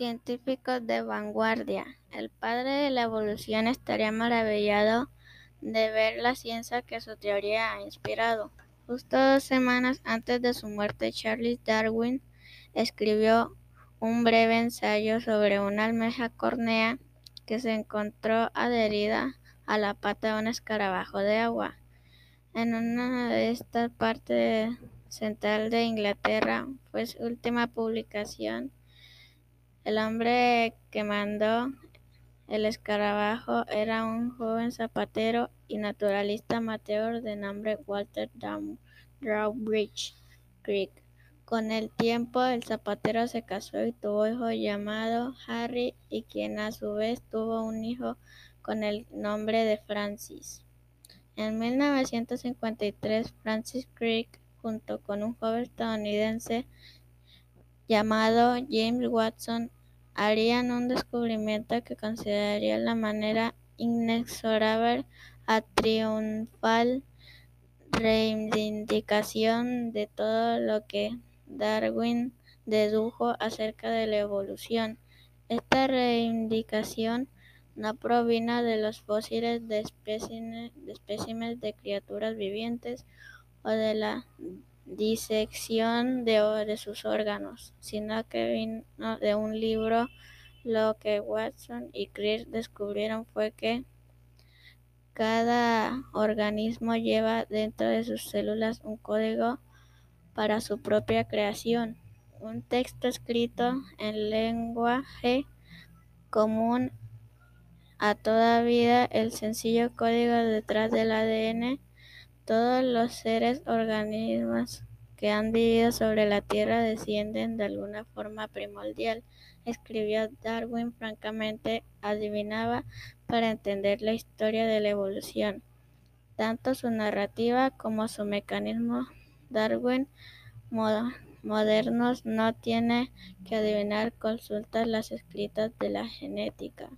científico de vanguardia, el padre de la evolución estaría maravillado de ver la ciencia que su teoría ha inspirado. Justo dos semanas antes de su muerte, Charles Darwin escribió un breve ensayo sobre una almeja córnea que se encontró adherida a la pata de un escarabajo de agua. En una de estas partes central de Inglaterra fue su última publicación. El hombre que mandó el escarabajo era un joven zapatero y naturalista amateur de nombre Walter Drawbridge Creek. Con el tiempo, el zapatero se casó y tuvo hijo llamado Harry, y quien a su vez tuvo un hijo con el nombre de Francis. En 1953, Francis Crick, junto con un joven estadounidense llamado James Watson, harían un descubrimiento que consideraría la manera inexorable a triunfal reivindicación de todo lo que Darwin dedujo acerca de la evolución. Esta reivindicación no provino de los fósiles de especímenes de criaturas vivientes o de la disección de, sus órganos, sino que vino de un libro. Lo que Watson y Crick descubrieron fue que cada organismo lleva dentro de sus células un código para su propia creación, un texto escrito en lenguaje común a toda vida, el sencillo código detrás del ADN. Todos los seres organismos que han vivido sobre la Tierra descienden de alguna forma primordial, escribió Darwin francamente, adivinaba para entender la historia de la evolución, tanto su narrativa como su mecanismo. Darwin modernos no tiene que adivinar, consultar las escritas de la genética.